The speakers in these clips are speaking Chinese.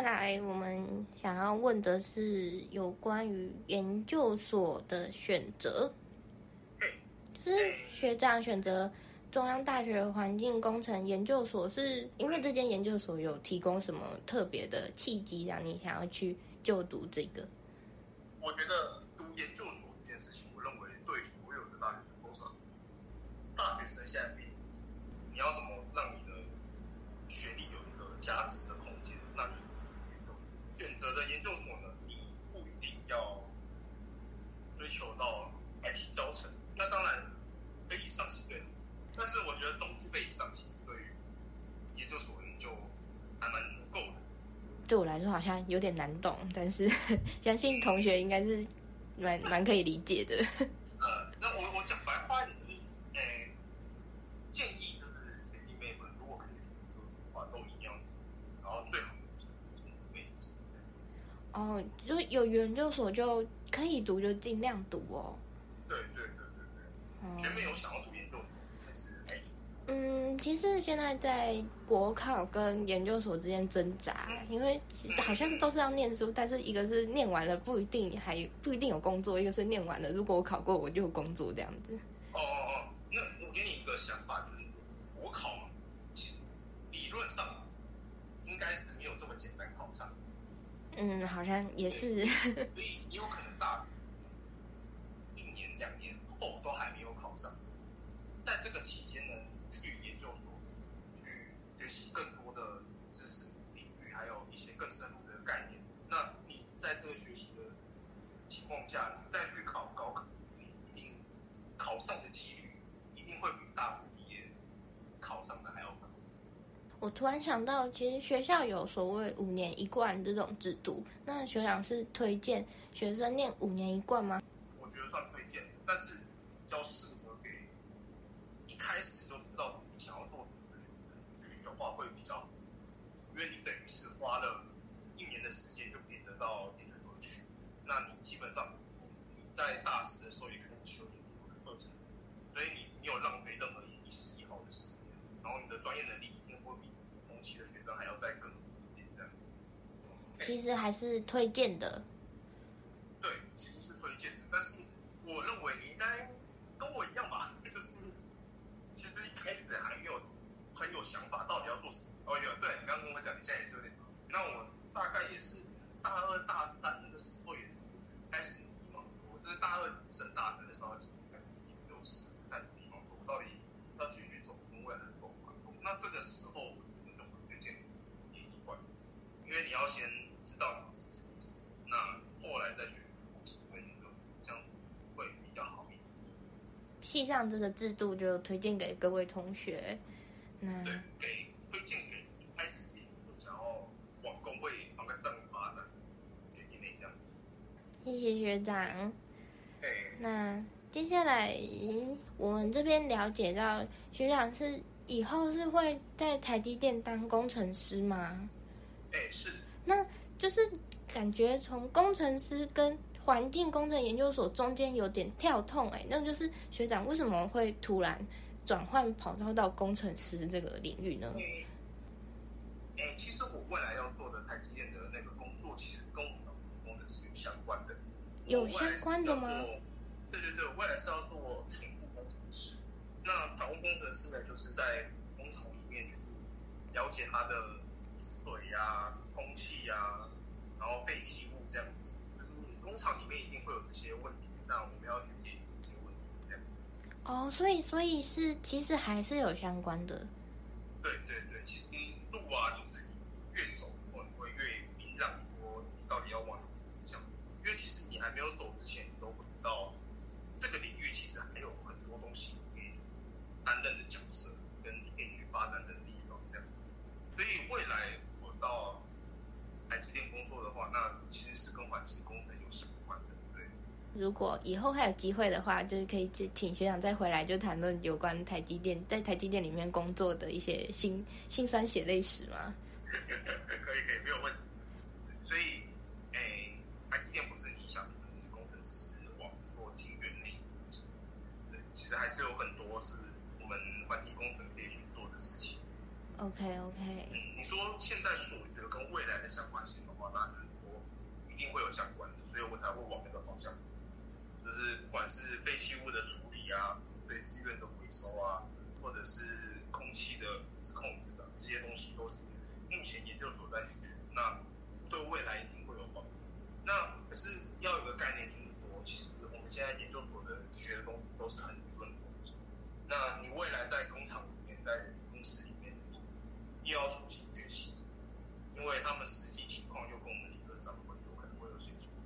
接下来我们想要问的是有关于研究所的选择，就是学长选择中央大学环境工程研究所，是因为这间研究所有提供什么特别的契机，让你想要去就读这个？我觉得读研究所这件事情，我认为对所有的大学生都是大学生现在比你要怎么让你的学历有一个加值的空间，那就是选择的研究所呢，你不一定要追求到白起教程，那当然可以上是对的，但是我觉得中资辈以上其实对于研究所就还蛮足够的。对我来说好像有点难懂，但是 相信同学应该是蛮蛮可以理解的。呃，那我我讲白话一点就是，呃，建议就是姐弟妹们如果可以读的话，都一定要读，然后最好是同志妹子。哦，就有研究所就可以读，就尽量读哦。对对对对对，前面有想要读研？嗯，其实现在在国考跟研究所之间挣扎，因为好像都是要念书，但是一个是念完了不一定还不一定有工作，一个是念完了如果我考过我就有工作这样子。哦哦哦，那我给你一个想法，就是国考嘛，理论上应该是没有这么简单考上。嗯，好像也是。所以你有可能大一年两年后都还没有考上，在这个期间呢？学习更多的知识领域，还有一些更深入的概念。那你在这个学习的情况下，你再去考高考，你一定考上的几率一定会比大学毕业考上的还要高。我突然想到，其实学校有所谓五年一贯这种制度，那学长是推荐学生念五年一贯吗？我觉得算推荐，但是教适合给一开始。就知道你想要做的是什么的话会比较好，因为你等于是花了一年的时间就可以得到研究所去，那你基本上你在大四的时候也可以修研究的课程，所以你你有浪费任何一丝一毫的时间，然后你的专业能力一定会比同期的学生还要再更一点这样。其其实还是推荐的。对，其实是推荐的，但是我认为你应该跟我一样吧，就是。其实一开始还没有很有想法，到底要做什么。哦，有，对你刚刚跟我讲，你现在也是有点。那我大概也是大二大三的时候也是开始迷茫。我这是大二升大三的时候，有时开始迷茫，我到底要继续走工位还是走环工？那这个时候我就会推荐你一贯，因为你要先知道你自己，那后来再选后期会那个这样会比较好。系上这个制度就推荐给各位同学。那给推荐给开始想要往工会方向发展姐弟妹这样。谢谢学长。那接下来我们这边了解到，学长是以后是会在台积电当工程师吗？哎，是。那就是感觉从工程师跟环境工程研究所中间有点跳痛哎，那就是学长为什么会突然转换跑道到工程师这个领域呢？诶，其实我未来要做的台积电的那个工作，其实跟我们的工程是有相关的。有相关的吗？对对对，未来是要做产务工程师。那产务工程师呢，就是在工厂里面去了解它的水呀、空气呀，然后废弃物这样子。工厂里面一定会有这些问题，那我们要去解决这些问题，这样。哦，所以所以是其实还是有相关的。对对对，其实路啊，就是越走会会越明朗，说你到底要往哪方向。因为其实你还没有走之前，你都不知道这个领域其实还有很多东西可以担任的角色，跟你可以去发展的地方这样子。所以未来我到。台积电工作的话，那其实是跟环境工程有相关的，对。如果以后还有机会的话，就是可以请学长再回来，就谈论有关台积电在台积电里面工作的一些辛辛酸血泪史吗？可以可以，没有问题。所以，诶，台积电不是你想的，是工程师是网络晶圆那一对，其实还是有很多是我们环境工程可以去做的事情。OK OK。你说现在所学跟未来的相关性的话，那就是说一定会有相关的，所以我才会往是废弃物的处理啊，对资源的回收啊，或者是空气的控制啊这些东西，都是目前研究所在学。那对未来一定会有帮助。那可是要有个概念，就是说，其实我们现在研究所的学的东西都是很理论的东西。那你未来在工厂里面，在公司里面，又要重新学习，因为他们实际情况又跟我们理论上会有可能会有些出入。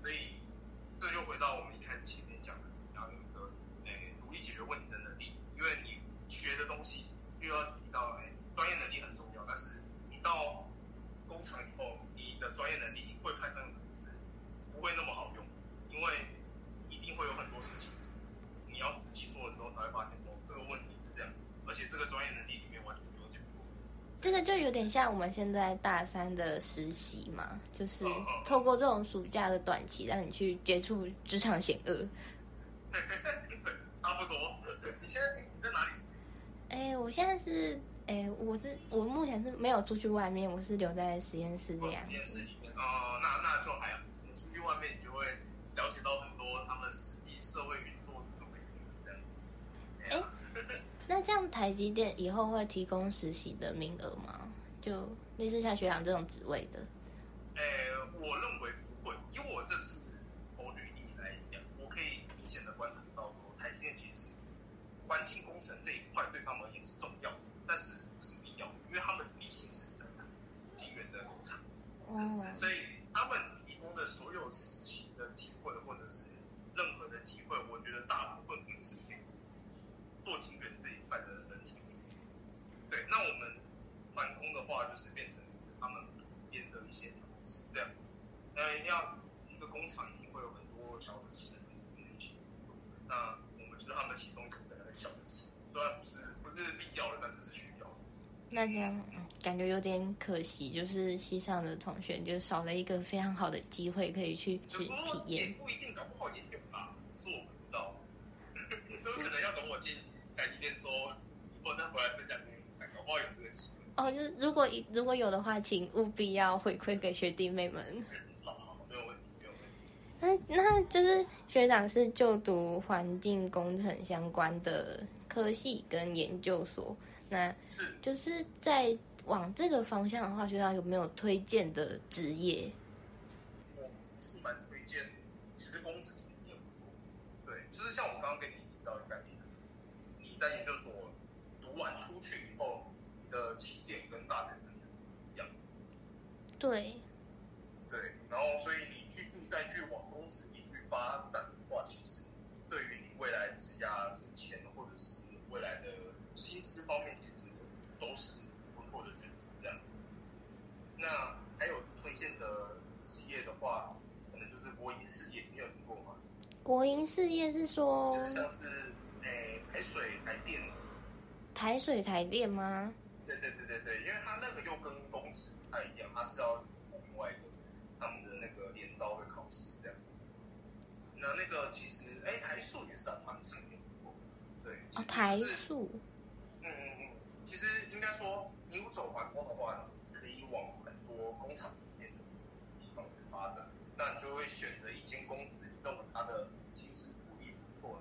所以这就回到我们一开始前面讲的，你要有一个诶独立解决问题的能力，因为你学的东西又要提到诶专业能力很重要，但是你到工厂以后，你的专业能力会派上场是不会那么好用，因为一定会有很多事情是你要自己做了之后才会发现哦，这个问题是这样，而且这个专业能力里面完全没有解决过。这像我们现在大三的实习嘛，就是透过这种暑假的短期，让你去接触职场险恶。差不多。你现在你在哪里实习？哎，我现在是，哎，我是我目前是没有出去外面，我是留在实验室这样。实验室里面哦，那那就还好。你出去外面，你就会了解到很多他们实际社会运作是怎么样这样。哎，那这样台积电以后会提供实习的名额吗？就类似像学长这种职位的？诶，我认为不会，因为我这次从履历来讲，我可以明显的观察到说，台积电其实环境工程这一块对他们而言是重要的，但是不是必要的，因为他们毕竟是生产晶圆的工厂。哦，所以他们提供的所有实习的机会，或者是任何的机会，我觉得大部分都是给做晶圆这一块的人才去。对，那我们反攻的话，就是变成是他们边的一些投资这样。那要一个工厂一定会有很多小的齿轮这边一起做，那我们就是他们其中一个很小的齿，虽然不是不是必要的，但是是需要的。那这样嗯感觉有点可惜，就是西上的同学就少了一个非常好的机会可以去去体验。也不一定，搞不好也有吧，是我不知道。这个可能要等我进台积电之后，我再回来分享给你搞不好有这个机会。哦，就是如果如果有的话，请务必要回馈给学弟妹们。好好，没有问题，没有问题。那那就是学长是就读环境工程相关的科系跟研究所，那就是在往这个方向的话，学校有没有推荐的职业？我是蛮推荐职工自己的业务。对，就是像我刚刚跟你提到的概念，你在研究所读完出去以后，你的起点跟大学生是不一样对，然后所以你继续再去往公司领域发展的话，其实对于你未来职涯升迁或者是未来的薪资方面，其实都是不错的选择。这样，那还有推荐的职业的话，可能就是国营事业，你有听过吗？国营事业是说就是像是诶台水、台电，台水台电吗？对对对对对，因为它那个又跟公职不太一样，它是要另外的他们的那个联招的考试这样子。那那个其实，哎，台塑也是啊，传承有过，对，哦，台就是塑。嗯嗯嗯，其实应该说，你有走环工的话，可以往很多工厂里面的地方去发展。那你就会选择一间公司，认为它的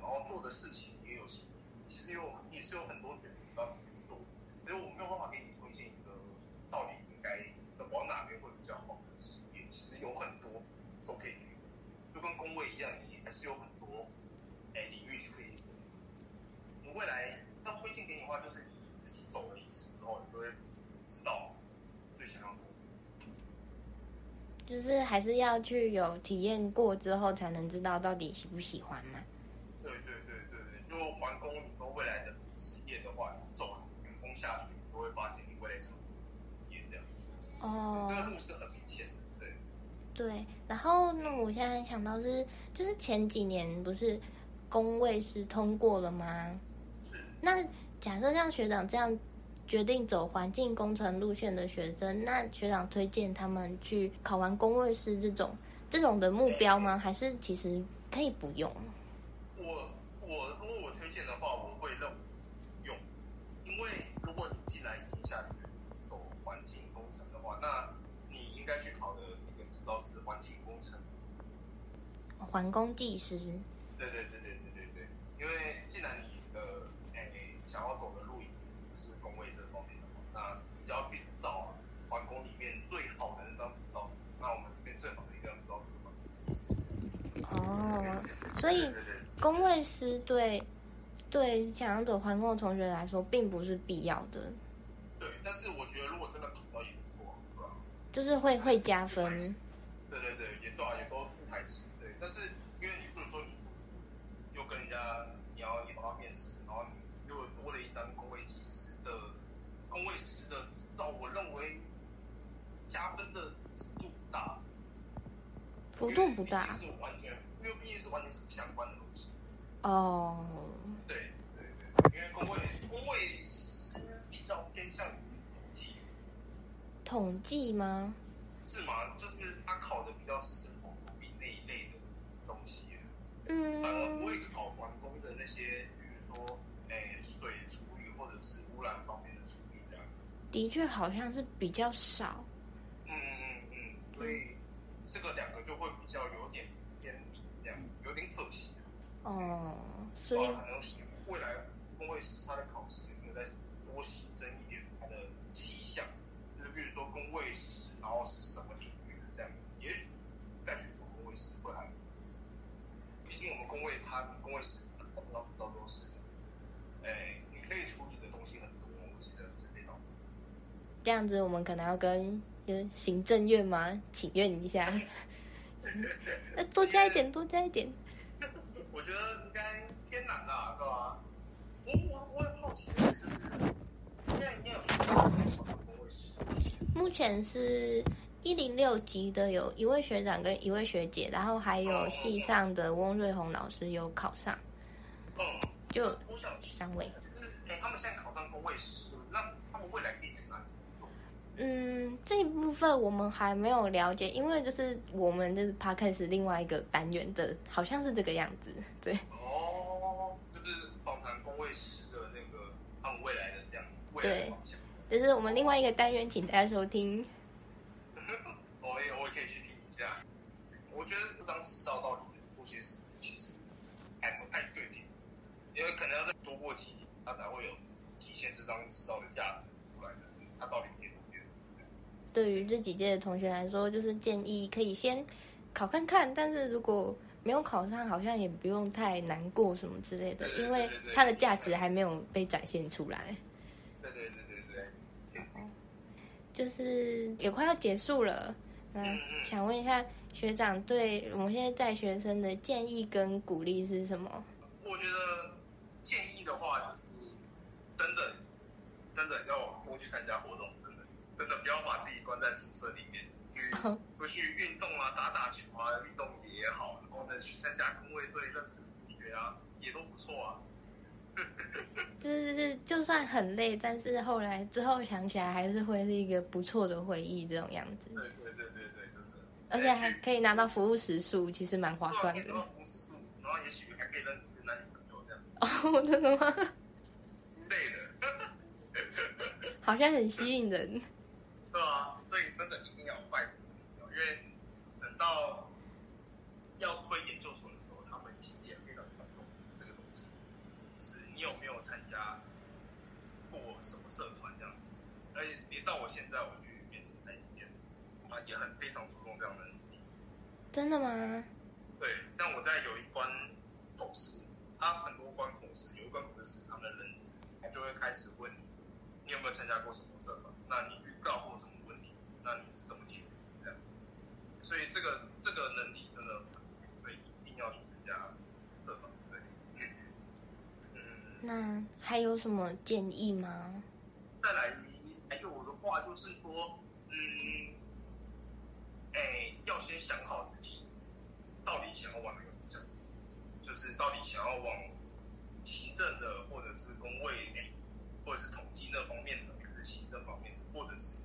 然后做的事情也有薪资，其实有也是有很多选择让你去做。所以我没有办法给你推荐一个到底应该往哪边会比较好的职业，其实有很多都可以，就跟工位一样，你还是有很多哎领域是可以。未来要推荐给你的话，就是你自己走了一次之后，你就会知道最想要。就是还是要去有体验过之后，才能知道到底喜不喜欢嘛。对对对对对，如果环工，你说未来的职业的话，你走员工下去，你就会发现你未来是职业这样，哦这个路是很明显的。对，对，然后那，我现在想到是，就是前几年不是工位是通过了吗？是那假设像学长这样决定走环境工程路线的学生，那学长推荐他们去考完工位师这种这种的目标吗？还是其实可以不用？我我如果我推荐的话，我会认为用，因为如果你既然已经下定决心走环境环工技师。对对对对对对对，因为既然你的诶想要走的路是工位这方面的话，那你要去找环工里面最好的那张执照是什么？那我们这边最好的一张执照是环工技师。哦，所以工位师对对想要走环工的同学来说，并不是必要的，对，但是我觉得如果真的考到也不错，对吧？就是会会加分。对对对，也对啊，也都不排斥。对，但是因为你不能说你又跟人家你要你要面试，然后你又多了一张工位技师的工位师的执照，我认为加分的幅度不大，幅度不大是完全，因为毕竟是完全是不相关的东西。哦。对对对，因为工位工位师比较偏向于统计，统计吗？是吗？就是他考的比较是生活毒品那一类的东西。反而不嗯，会考完工的那些，比如说，诶、水处理或者是污染方面的处理这样。的确好像是比较少。嗯嗯嗯，所以这个两个就会比较有点偏离，这样有点可惜。哦，所以啊可能未来工会师他的考试有没有再多新增一点他的气象，就是比如说工位师，然后是什么领域的这样，也许再去读工位师会还。毕竟我们工位他工位师我们都知道都是，哎，你可以处理的东西很多，我记得是非常多。这样子，我们可能要跟行政院吗？请愿一下，那 多加一点，多加一点。我觉得应该偏难啦，对吧？我我我很好奇的是，就是现在应该有。目前是一零六级的有一位学长跟一位学姐，然后还有系上的翁瑞红老师有考上，嗯，就三位。就是，哎、他们现在考上工位师，那他们未来可以？嗯，这一部分我们还没有了解，因为就是我们的 podcast 另外一个单元的，好像是这个样子。对，哦，就是访谈工位师的那个他们未来的这样未来的方向。这是我们另外一个单元，请大家收听。我 也我也可以去听一下。我觉得这张执照到底做些什么，其实还不太确定，因为可能要再多过几年，它才会有体现这张执照的价值出来的。它到底？对于这几届的同学来说，就是建议可以先考看看，但是如果没有考上，好像也不用太难过什么之类的，因为它的价值还没有被展现出来。对对对对对。就是也快要结束了，那想问一下学长对我们现在在学生的建议跟鼓励是什么？我觉得建议的话，就是真的真的要多去参加活动，真的不要把自己关在宿舍里面，去多去运动啊，打打球啊，运动也好，然后呢去参加工会队认识同学啊，也都不错啊。就是就算很累，但是后来之后想起来还是会是一个不错的回忆，这种样子，对对对对对，真的。而且还可以拿到服务时数，其实蛮划算的服饰度，然后也许还可以认识男女朋友这样哦，真的吗？之类的。好像很吸引人。对啊，所以真的一定要拜托，因为等到要推研究所的时候，他们其实也非常看重这个东西，就是你有没有参加过什么社团这样，而且别到我现在我去面试那一天，啊也很非常注重这样的能力。真的吗？对，像我在有一关口试，他很多关口试，有一关口试他们的认知，他就会开始问你，你有没有参加过什么社团？那你遇到过什么问题？那你是怎么解决？这样，所以这个这个能力真的很所以一定要去参加社团。对，嗯，那还有什么建议吗？再来还有的话就是说，嗯，哎，要先想好自己到底想要往哪个方向，就是到底想要往行政的，或者是工位，或者是统计那方面的，还是行政方面的，或者是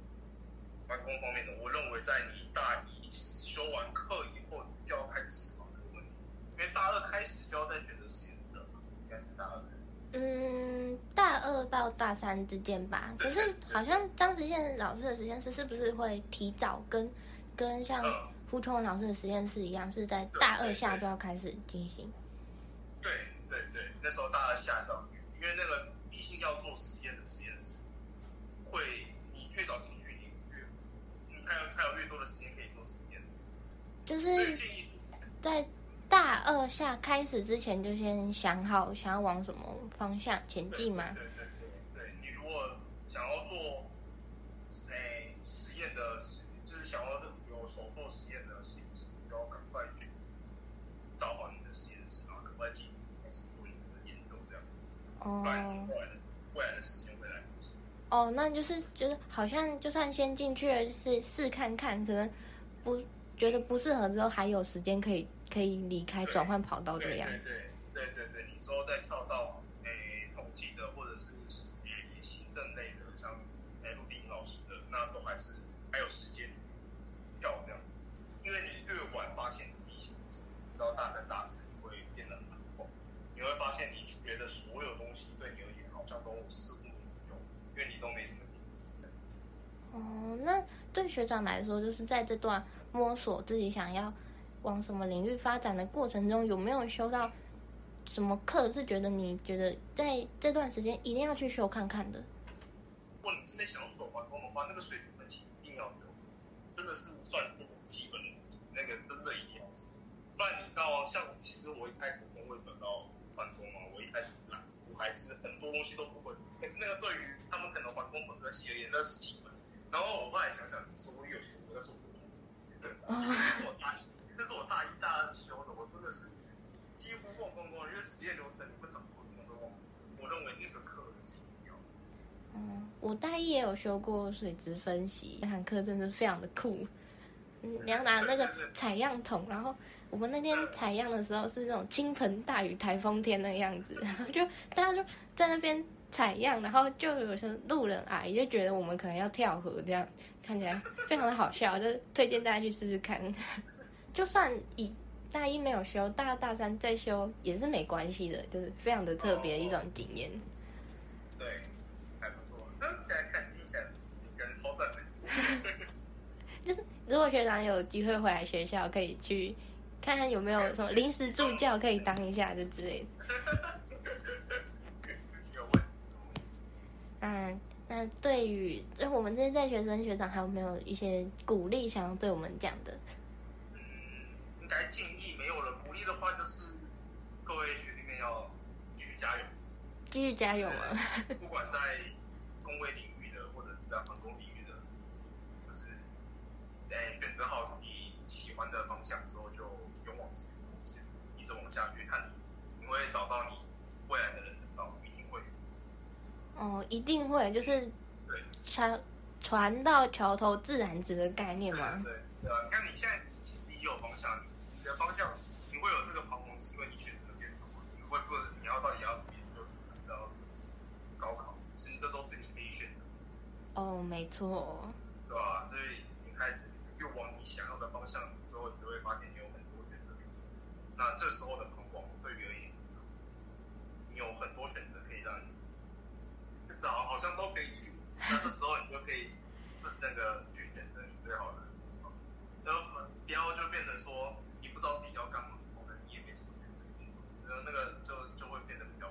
办公方面的。我认为在你大一修完课以后，你就要开始思考这个问题，因为大二开始就要在选择实验室了嘛，应该是大二。嗯，大二到大三之间吧。可是好像张实验老师的实验室是不是会提早跟跟像胡琼文老师的实验室一样，是在大二下就要开始进行。对对对，那时候大二下到，因为那个毕竟要做实验的实验室，会你越早进去，才有才有越多的时间可以做实验。就是在大二下开始之前，就先想好想要往什么方向前进嘛。对对对对，你如果想要做诶实验的实，就是想要有手做实验的实验室，你就要赶快去找好你的实验室，然后赶快进开始做你的研究，这样，不然你哦。哦，那就是就是好像就算先进去了，就是试看看，可能不觉得不适合之后，还有时间可以可以离开转换跑道这个样子。对对对对对，你之后再跳到诶统计的或者是诶行政类的，像诶陆地英老师的，那都还是还有时间跳这样。因为你越晚发现地形，到大三大四你会变得很空，你会发现你学的所有东西对你而言好像都似乎无用，因为你都没什么体验。哦，那对学长来说，就是在这段摸索自己想要往什么领域发展的过程中，有没有修到什么课是觉得你觉得在这段时间一定要去修看看的？如果你真的想要走完工的话，那个水准分析一定要有，真的是算是基本，那个真的一定要。不然你到像其实我一开始工会转到环工嘛，我一开始懒，我还是很多东西都不会。可是那个对于他们可能环工本科系而言，那是基本。然后我后来想想，其实我也有学过，但是我那是我大一，那是我大一大二修的，我真的是几乎忘光光，因为实验流程你不怎么我通都忘。我认为那个课是一定要。嗯，我大一也有修过水质分析，那堂课真的非常的酷。嗯，你要拿那个采样桶，然后我们那天采样的时候是那种倾盆大雨、台风天那个样子，然后就大家就在那边采样，然后就有些路人阿姨就觉得我们可能要跳河，这样看起来非常的好笑，就推荐大家去试试看。就算以大一没有修，大二大三再修也是没关系的，就是非常的特别一种经验。对，还不错。那现在看听起来超赞的。如果学长有机会回来学校，可以去看看有没有什么临时助教可以当一下就之类的。那对于呃我们这些在学生学长，还有没有一些鼓励想要对我们讲的？嗯，应该建议没有了。鼓励的话就是各位学弟妹要继续加油。继续加油啊！不管在工位领域的，或者是在航空领域的，就是，哎、选择好自己喜欢的方向之后，就勇往直前，一直往下去，看你会找到你未来的人生道路。哦，一定会，就是对船船到桥头自然直的概念嘛。对对啊，你看你现在其实你有方向，你的方向你会有这个彷徨，是因为你选择变多，你会不会你要到底要怎么研究所，还是要高考？其实这都是你可以选的。哦，没错。对吧？所以你开始又往你想要的方向之后，你就会发现你有很多选择。那这时候的彷徨对于而言，你有很多选择可以让你找，好像都可以去。那这时候你就可以那个去选择你最好的地方，然后不要就变成说你不知道自己要干嘛，可能你也没什么选择然后那个就就会变得比较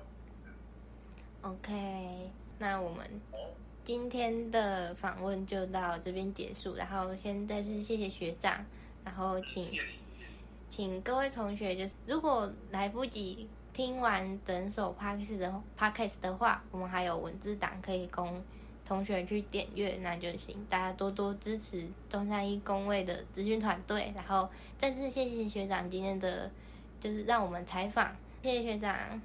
OK，那我们哦。今天的访问就到这边结束，然后先再次谢谢学长，然后请。请各位同学，就是如果来不及听完整首 podcast 的 podcast 的话，我们还有文字档可以供同学去点阅，那就行。大家多多支持中山一工位的资讯团队，然后再次谢谢学长今天的，就是让我们采访，谢谢学长。